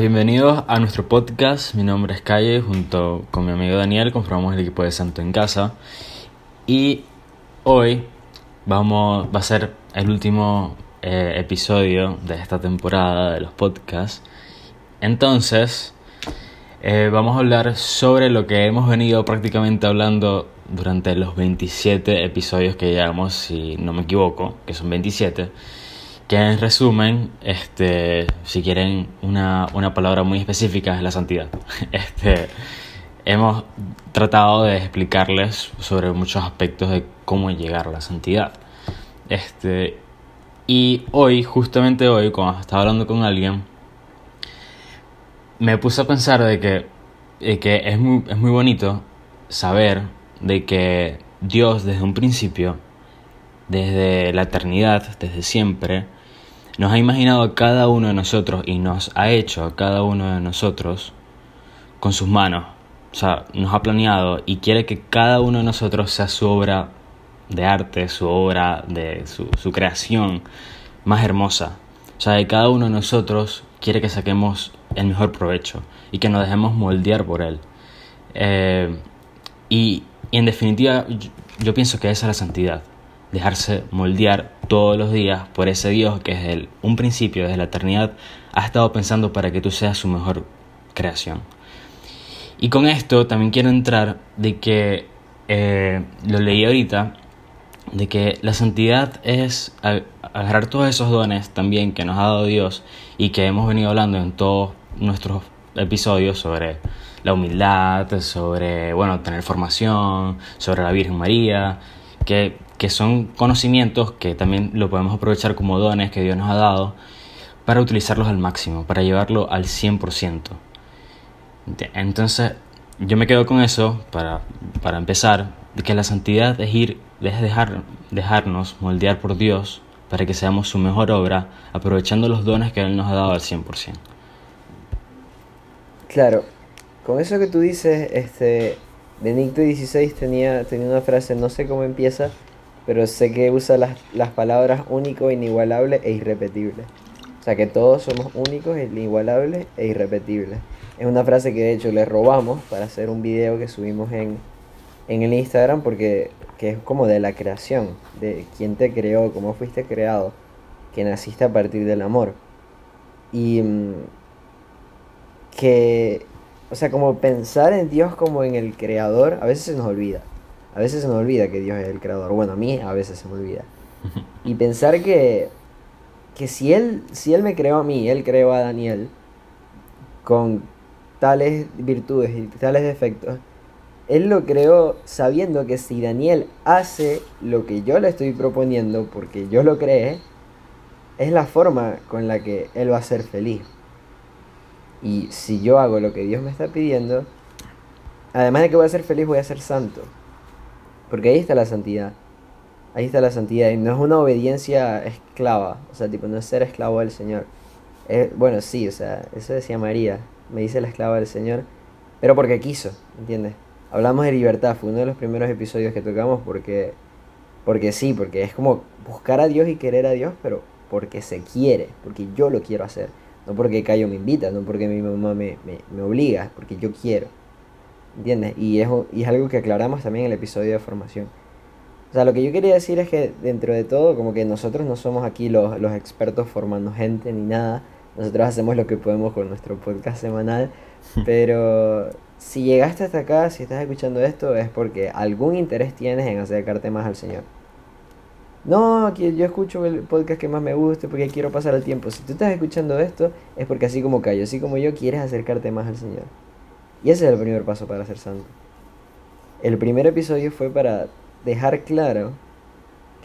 Bienvenidos a nuestro podcast. Mi nombre es Calle, junto con mi amigo Daniel conformamos el equipo de Santo en Casa. Y hoy vamos, va a ser el último eh, episodio de esta temporada de los podcasts. Entonces, eh, vamos a hablar sobre lo que hemos venido prácticamente hablando durante los 27 episodios que llevamos, si no me equivoco, que son 27 que en resumen, este, si quieren una, una palabra muy específica, es la santidad. Este, hemos tratado de explicarles sobre muchos aspectos de cómo llegar a la santidad. Este, y hoy, justamente hoy, cuando estaba hablando con alguien, me puse a pensar de que, de que es, muy, es muy bonito saber de que Dios desde un principio, desde la eternidad, desde siempre, nos ha imaginado a cada uno de nosotros y nos ha hecho a cada uno de nosotros con sus manos. O sea, nos ha planeado y quiere que cada uno de nosotros sea su obra de arte, su obra de su, creación más hermosa. O sea, que cada uno de nosotros quiere que saquemos el mejor provecho y que nos dejemos moldear por él. Eh, y, en definitiva, yo pienso que esa es la santidad dejarse moldear todos los días por ese Dios que desde un principio, desde la eternidad, ha estado pensando para que tú seas su mejor creación. Y con esto también quiero entrar de que, eh, lo leí ahorita, de que la santidad es agarrar todos esos dones también que nos ha dado Dios y que hemos venido hablando en todos nuestros episodios sobre la humildad, sobre, bueno, tener formación, sobre la Virgen María, que que son conocimientos que también lo podemos aprovechar como dones que Dios nos ha dado para utilizarlos al máximo, para llevarlo al 100%. Entonces, yo me quedo con eso para, para empezar, de que la santidad es ir, es dejar, dejarnos moldear por Dios para que seamos su mejor obra, aprovechando los dones que Él nos ha dado al 100%. Claro, con eso que tú dices, este, Benedicto XVI tenía, tenía una frase, no sé cómo empieza, pero sé que usa las, las palabras único, inigualable e irrepetible. O sea que todos somos únicos, inigualables e irrepetibles. Es una frase que de hecho le robamos para hacer un video que subimos en, en el Instagram porque que es como de la creación, de quién te creó, cómo fuiste creado, que naciste a partir del amor. Y mm, que, o sea, como pensar en Dios como en el creador, a veces se nos olvida. A veces se me olvida que Dios es el creador. Bueno, a mí a veces se me olvida. Y pensar que, que si, él, si Él me creó a mí, Él creó a Daniel con tales virtudes y tales defectos, Él lo creó sabiendo que si Daniel hace lo que yo le estoy proponiendo, porque yo lo creé, es la forma con la que Él va a ser feliz. Y si yo hago lo que Dios me está pidiendo, además de que voy a ser feliz, voy a ser santo. Porque ahí está la santidad. Ahí está la santidad. Y no es una obediencia esclava. O sea, tipo, no es ser esclavo del Señor. bueno, sí, o sea, eso decía María. Me dice la esclava del Señor. Pero porque quiso, ¿entiendes? Hablamos de libertad. Fue uno de los primeros episodios que tocamos porque... Porque sí, porque es como buscar a Dios y querer a Dios, pero porque se quiere, porque yo lo quiero hacer. No porque Cayo me invita, no porque mi mamá me, me obliga, porque yo quiero. ¿Entiendes? Y es, y es algo que aclaramos también en el episodio de formación. O sea, lo que yo quería decir es que dentro de todo, como que nosotros no somos aquí los, los expertos formando gente ni nada. Nosotros hacemos lo que podemos con nuestro podcast semanal. Pero si llegaste hasta acá, si estás escuchando esto, es porque algún interés tienes en acercarte más al Señor. No, aquí yo escucho el podcast que más me guste porque quiero pasar el tiempo. Si tú estás escuchando esto, es porque así como Cayo, así como yo, quieres acercarte más al Señor. Y ese es el primer paso para ser santo. El primer episodio fue para dejar claro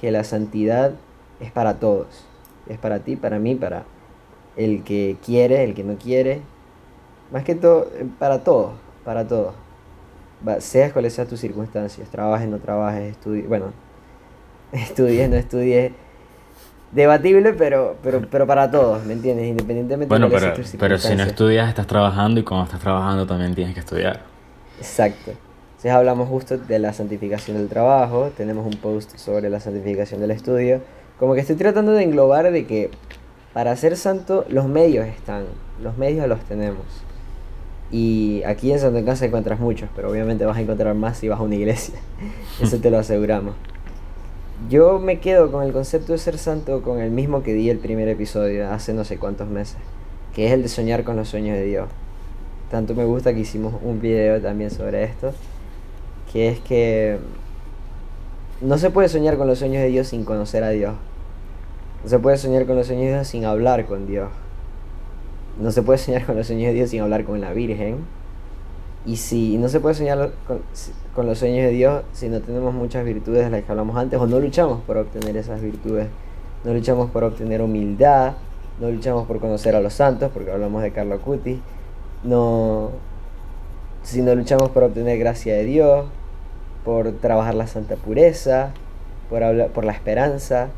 que la santidad es para todos. Es para ti, para mí, para el que quiere, el que no quiere. Más que todo, para todos, para todos. Seas cuales sean tus circunstancias, trabajes, no trabajes, estudies, bueno, estudies, no estudies, debatible, pero, pero, pero para todos, ¿me entiendes? Independientemente bueno, de pero, pero si no estudias, estás trabajando y cuando estás trabajando también tienes que estudiar. Exacto. Entonces hablamos justo de la santificación del trabajo, tenemos un post sobre la santificación del estudio. Como que estoy tratando de englobar de que para ser santo los medios están, los medios los tenemos. Y aquí en Santo en Casa encuentras muchos, pero obviamente vas a encontrar más si vas a una iglesia. Eso te lo aseguramos. Yo me quedo con el concepto de ser santo con el mismo que di el primer episodio hace no sé cuántos meses, que es el de soñar con los sueños de Dios. Tanto me gusta que hicimos un video también sobre esto, que es que no se puede soñar con los sueños de Dios sin conocer a Dios. No se puede soñar con los sueños de Dios sin hablar con Dios. No se puede soñar con los sueños de Dios sin hablar con la Virgen. Y si no se puede soñar con, los sueños de Dios si no tenemos muchas virtudes de las que hablamos antes o no luchamos por obtener esas virtudes. No luchamos por obtener humildad, no luchamos por conocer a los santos, porque hablamos de Carlo Cuti. No, si no luchamos por obtener gracia de Dios, por trabajar la santa pureza, por, hablar, por la esperanza.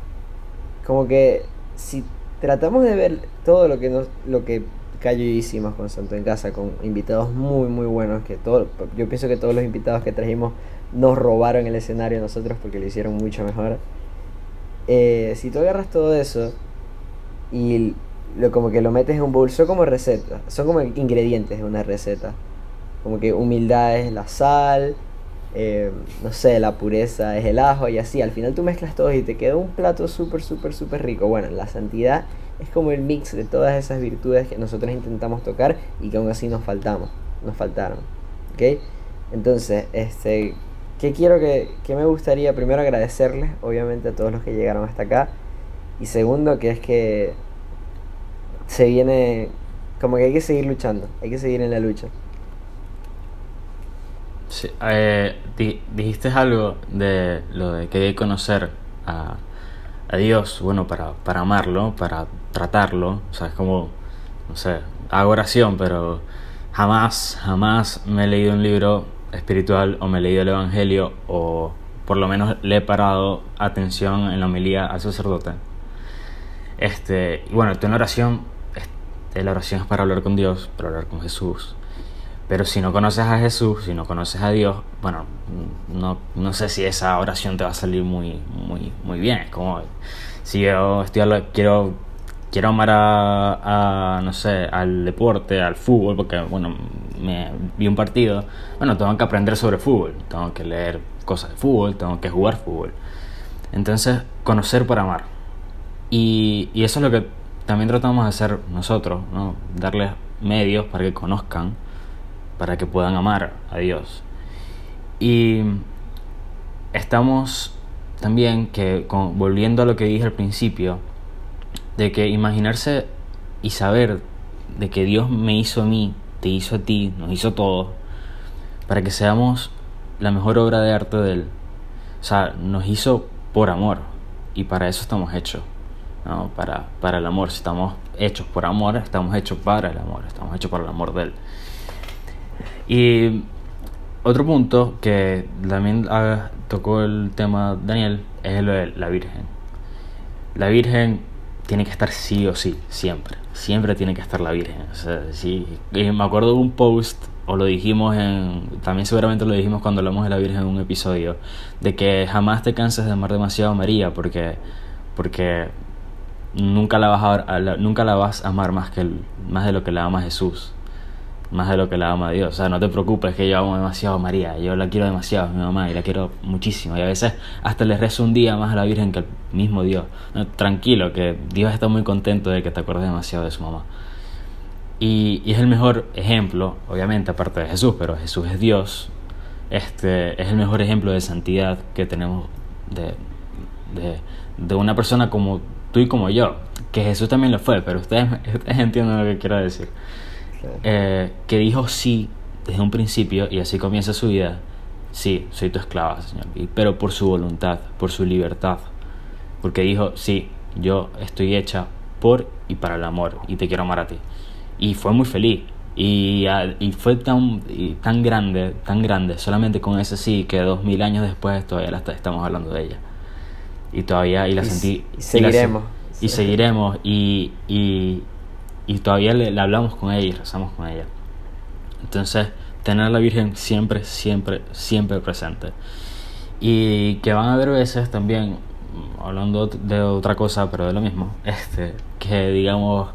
Como que si tratamos de ver todo lo que, nos, lo que Hicimos con Santo en Casa, con invitados muy, muy buenos, que todo, yo pienso que todos los invitados que trajimos nos robaron el escenario a nosotros porque lo hicieron mucho mejor. Eh, si tú agarras todo eso y lo, como que lo metes en un bowl, como recetas, son como ingredientes de una receta. Como que humildad es la sal, eh, no sé, la pureza es el ajo y así. Al final tú mezclas todo y te queda un plato súper, súper, súper rico. Bueno, la santidad es como el mix de todas esas virtudes que nosotros intentamos tocar y que aún así nos faltamos, nos faltaron. ¿Ok? Entonces, este, ¿qué quiero que, que me gustaría? Primero agradecerles, obviamente, a todos los que llegaron hasta acá. Y segundo, que es que se viene, como que hay que seguir luchando, hay que seguir en la lucha. Sí, eh, dijiste algo de lo de que hay que conocer a, a Dios, bueno, para, para amarlo, para tratarlo, o sea, es como, no sé, hago oración, pero jamás, jamás me he leído un libro espiritual o me he leído el Evangelio o por lo menos le he parado atención en la homilía al sacerdote. Este, bueno, tu oración, la oración es para hablar con Dios, para hablar con Jesús. Pero si no conoces a Jesús, si no conoces a Dios, bueno, no, no sé si esa oración te va a salir muy, muy, muy bien. Es como si yo estoy quiero, quiero amar a, no sé, al deporte, al fútbol, porque, bueno, me vi un partido, bueno, tengo que aprender sobre fútbol, tengo que leer cosas de fútbol, tengo que jugar fútbol. Entonces, conocer para amar. Y, eso es lo que también tratamos de hacer nosotros, ¿no? Darles medios para que conozcan para que puedan amar a Dios. Y estamos también que, volviendo a lo que dije al principio, de que imaginarse y saber de que Dios me hizo a mí, te hizo a ti, nos hizo todos, para que seamos la mejor obra de arte de Él. O sea, nos hizo por amor y para eso estamos hechos. ¿no? Para, para el amor, si estamos hechos por amor, estamos hechos para el amor, estamos hechos para el amor de Él. Y otro punto que también tocó el tema Daniel es lo de la Virgen. La Virgen tiene que estar sí o sí, siempre. Siempre tiene que estar la Virgen. O sea, sí. me acuerdo de un post, o lo dijimos en. También seguramente lo dijimos cuando hablamos de la Virgen en un episodio, de que jamás te canses de amar demasiado a María, porque. porque nunca la vas a, nunca la vas a amar más, que más de lo que la ama Jesús más de lo que la ama Dios. O sea, no te preocupes que yo amo demasiado a María, yo la quiero demasiado a mi mamá y la quiero muchísimo. Y a veces hasta le rezo un día más a la Virgen que al mismo Dios. tranquilo, que Dios está muy contento de que te acuerdes demasiado de su mamá. Y, es el mejor ejemplo, obviamente, aparte de Jesús, pero Jesús es Dios. Este, es el mejor ejemplo de santidad que tenemos de, de, una persona como tú y como yo. Que Jesús también lo fue, pero ustedes entienden lo que quiero decir. Eh, que dijo sí desde un principio y así comienza su vida. Sí, soy tu esclava, Señor, pero por su voluntad, por su libertad. Porque dijo, sí, yo estoy hecha por y para el amor y te quiero amar a ti. Y fue muy feliz. Y, y fue tan, tan grande, tan grande, solamente con ese sí, que dos mil años después todavía la estamos hablando de ella. Y todavía, y la sentí. Y seguiremos. Y, seguiremos. Y, y, todavía le, hablamos con ella y rezamos con ella. Entonces, tener a la Virgen siempre, siempre, siempre presente. Y que van a haber veces también, hablando de otra cosa, pero de lo mismo, este, que digamos,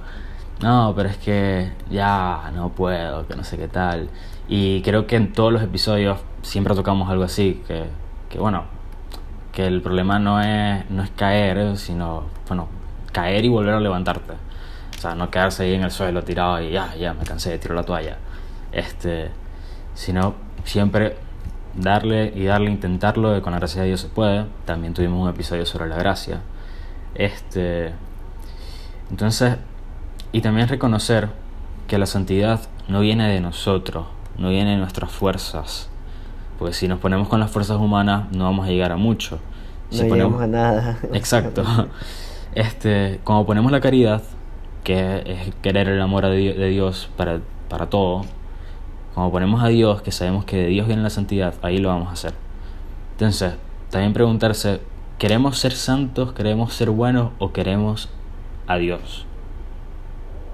no, pero es que ya no puedo, que no sé qué tal. Y creo que en todos los episodios siempre tocamos algo así, que, que bueno, que el problema no es, no es caer, sino, bueno, caer y volver a levantarte. O sea, no quedarse ahí en el suelo tirado y ya, ya, me cansé, tiro la toalla. Este, sino siempre darle y darle, intentarlo, de con la gracia de Dios se puede. También tuvimos un episodio sobre la gracia. Este, entonces, y también reconocer que la santidad no viene de nosotros, no viene de nuestras fuerzas. Porque si nos ponemos con las fuerzas humanas no vamos a llegar a mucho. no llegamos a nada. Exacto. Este, como ponemos la caridad, que es querer el amor de Dios para, para todo, como ponemos a Dios, que sabemos que de Dios viene la santidad, ahí lo vamos a hacer. Entonces, también preguntarse, ¿queremos ser santos, queremos ser buenos o queremos a Dios?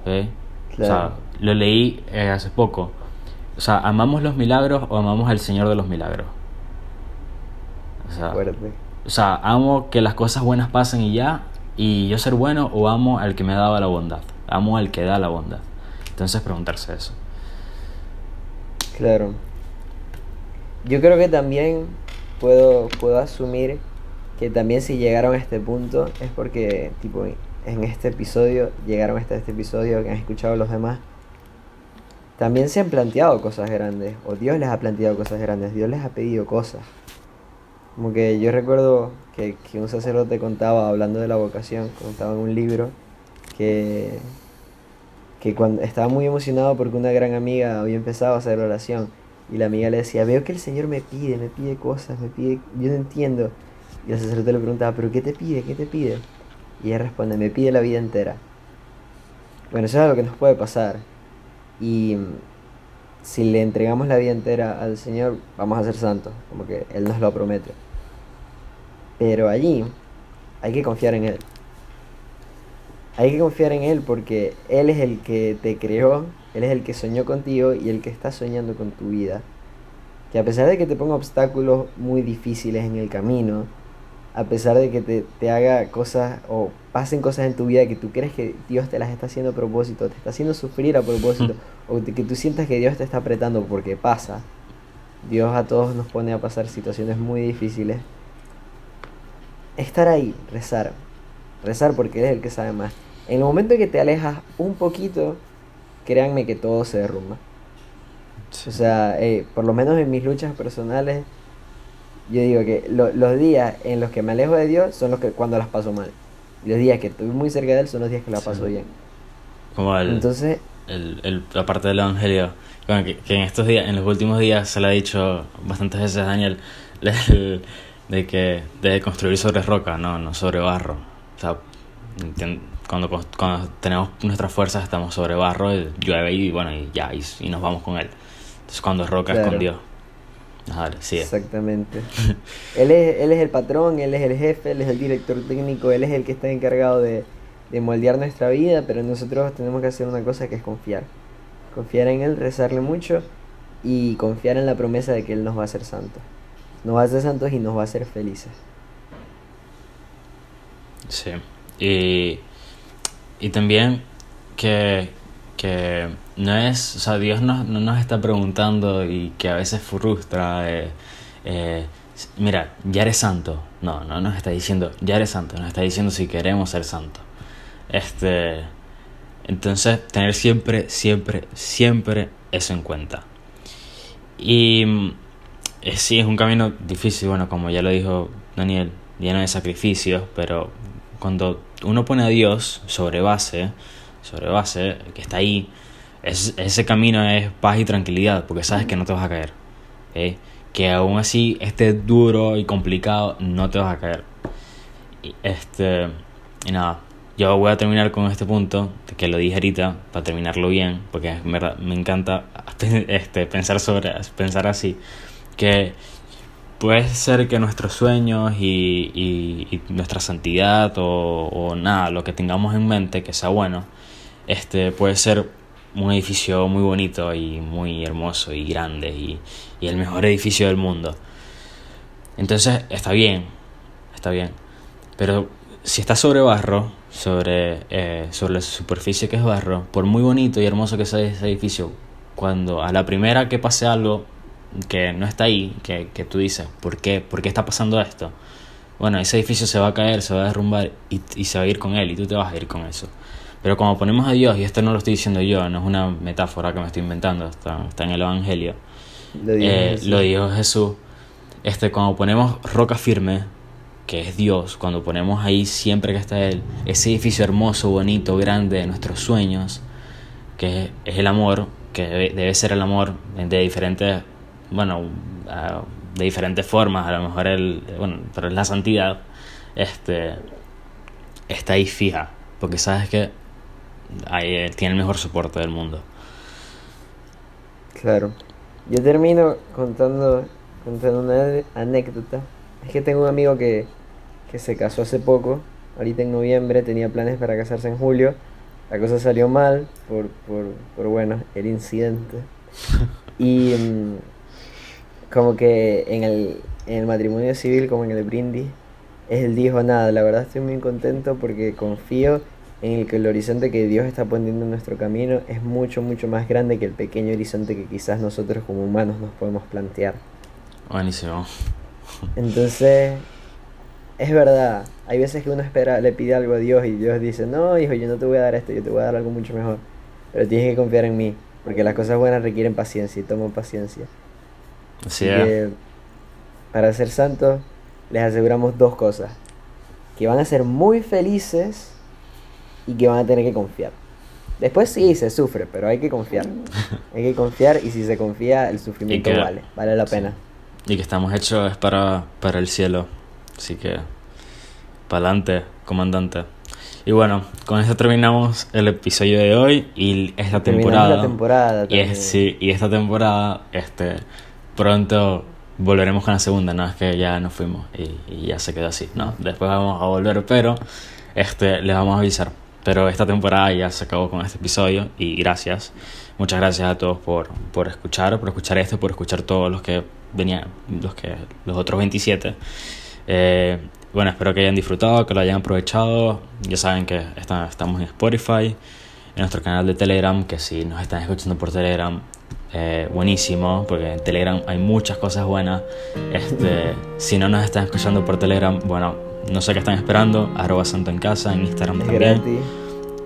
O sea, lo leí eh, hace poco. O sea, ¿amamos los milagros o amamos al Señor de los milagros? O sea, o sea, amo que las cosas buenas pasen y ya, y yo ser bueno o amo al que me daba la bondad. Amo al que da la bondad. Entonces preguntarse eso. Claro. Yo creo que también puedo, puedo asumir que también si llegaron a este punto es porque, tipo, en este episodio, llegaron hasta este episodio, que han escuchado los demás, también se han planteado cosas grandes, o Dios les ha planteado cosas grandes, Dios les ha pedido cosas. Como que yo recuerdo que, un sacerdote contaba, hablando de la vocación, contaba en un libro, que que cuando estaba muy emocionado porque una gran amiga había empezado a hacer oración y la amiga le decía, veo que el Señor me pide, me pide cosas, me pide, yo no entiendo. Y el sacerdote le preguntaba, pero ¿qué te pide? ¿Qué te pide? Y ella responde, me pide la vida entera. Bueno, eso es algo que nos puede pasar. Y mm, si le entregamos la vida entera al Señor, vamos a ser santos, como que Él nos lo promete. Pero allí hay que confiar en Él. Hay que confiar en Él porque Él es el que te creó, Él es el que soñó contigo y el que está soñando con tu vida. Que a pesar de que te ponga obstáculos muy difíciles en el camino, a pesar de que te, te haga cosas o pasen cosas en tu vida que tú crees que Dios te las está haciendo a propósito, te está haciendo sufrir a propósito, o que tú sientas que Dios te está apretando porque pasa, Dios a todos nos pone a pasar situaciones muy difíciles. Estar ahí, rezar, rezar porque Él es el que sabe más. En el momento en que te alejas un poquito, créanme que todo se derrumba. O sea, eh, por lo menos en mis luchas personales, yo digo que los días en los que me alejo de Dios son los que cuando las paso mal. Y los días que estoy muy cerca de Él son los días que la paso bien. Como el, Entonces, el, la parte del Evangelio, que, en estos días, en los últimos días se le ha dicho bastantes veces a Daniel, de que debe construir sobre roca, no, no sobre barro. O sea, cuando, cuando tenemos nuestras fuerzas estamos sobre barro, llueve y bueno, y ya, y, nos vamos con él. Entonces cuando es roca es con Dios. sí. Exactamente. él, es, él es el patrón, él es el jefe, él es el director técnico, él es el que está encargado de, de moldear nuestra vida, pero nosotros tenemos que hacer una cosa que es confiar. Confiar en él, rezarle mucho y confiar en la promesa de que él nos va a hacer santos. Nos hacer santos y nos va a hacer felices. Sí. Y y también que, que no es, o sea, Dios no, no, nos está preguntando y que a veces frustra, eh, eh, mira, ya eres santo. No, no nos está diciendo, ya eres santo, nos está diciendo si queremos ser santo. Este, entonces, tener siempre, siempre, siempre eso en cuenta. Y eh, sí, es un camino difícil, bueno, como ya lo dijo Daniel, lleno de sacrificios, pero cuando uno pone a Dios sobre base, sobre base, que está ahí, ese camino es paz y tranquilidad, porque sabes que no te vas a caer. Que aún así esté duro y complicado, no te vas a caer. Y, este, y nada, yo voy a terminar con este punto, que lo dije ahorita, para terminarlo bien, porque me encanta este, pensar, sobre, pensar así, que puede ser que nuestros sueños y, y, nuestra santidad o, o, nada, lo que tengamos en mente que sea bueno, este puede ser un edificio muy bonito y muy hermoso y grande y, y el mejor edificio del mundo. Entonces está bien, está bien. Pero si está sobre barro, sobre, eh, sobre la superficie que es barro, por muy bonito y hermoso que sea ese edificio, cuando a la primera que pase algo que no está ahí, que, que tú dices, ¿por qué? ¿por qué está pasando esto? Bueno, ese edificio se va a caer, se va a derrumbar y, y se va a ir con él y tú te vas a ir con eso. Pero como ponemos a Dios, y esto no lo estoy diciendo yo, no es una metáfora que me estoy inventando, está, está en el Evangelio, Lo dijo eh, Jesús. lo dijo Jesús, este, cuando ponemos roca firme, que es Dios, cuando ponemos ahí siempre que está Él, ese edificio hermoso, bonito, grande de nuestros sueños, que es, es el amor, que debe, debe ser el amor de diferentes, bueno, de diferentes formas, a lo mejor el, bueno, pero es la santidad, este, está ahí fija, porque sabes que ahí eh, tiene el mejor soporte del mundo. Claro. Yo termino contando, contando una anécdota. Es que tengo un amigo que, que se casó hace poco, ahorita en noviembre, tenía planes para casarse en julio. La cosa salió mal por, por, por bueno, el incidente. Y como que en el, en el matrimonio civil, como en el brindis, él dijo nada, la verdad estoy muy contento porque confío en el que el horizonte que Dios está poniendo en nuestro camino es mucho, mucho más grande que el pequeño horizonte que quizás nosotros como humanos nos podemos plantear. Buenísimo. Entonces, es verdad, hay veces que uno espera, le pide algo a Dios y Dios dice, no, hijo, yo no te voy a dar esto, yo te voy a dar algo mucho mejor. Pero tienes que confiar en mí, porque las cosas buenas requieren paciencia y tomo paciencia. Así que, para ser santos, les aseguramos dos cosas. Que van a ser muy felices y que van a tener que confiar. Después sí, se sufre, pero hay que confiar. Hay que confiar y si se confía, el sufrimiento que- vale, vale la pena. Y que estamos hechos es para, para el cielo. Así que, para adelante, comandante. Y bueno, con esto terminamos el episodio de hoy y esta Terminamos temporada. la temporada y, es, también. sí, y esta temporada, este, pronto volveremos con la segunda, no es que ya nos fuimos y, ya se quedó así. No, después vamos a volver, pero este, les vamos a avisar. Pero esta temporada ya se acabó con este episodio y gracias. Muchas gracias a todos por, por escuchar, por escuchar esto, por escuchar todos los que venían, los que los otros 27. Eh, bueno, espero que hayan disfrutado, que lo hayan aprovechado. Ya saben que está- estamos en Spotify, en nuestro canal de Telegram, que si nos están escuchando por Telegram, eh, buenísimo, porque en Telegram hay muchas cosas buenas. Este, si no nos están escuchando por Telegram, bueno, no sé qué están esperando, arroba santo en casa, en Instagram Es también. gratis.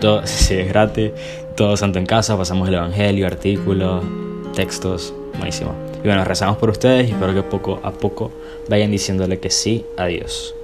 Todo, sí, es gratis. Todo santo en casa, pasamos el evangelio, artículos, textos, buenísimo. Y bueno, rezamos por ustedes y espero que poco a poco vayan diciéndole que sí a Dios.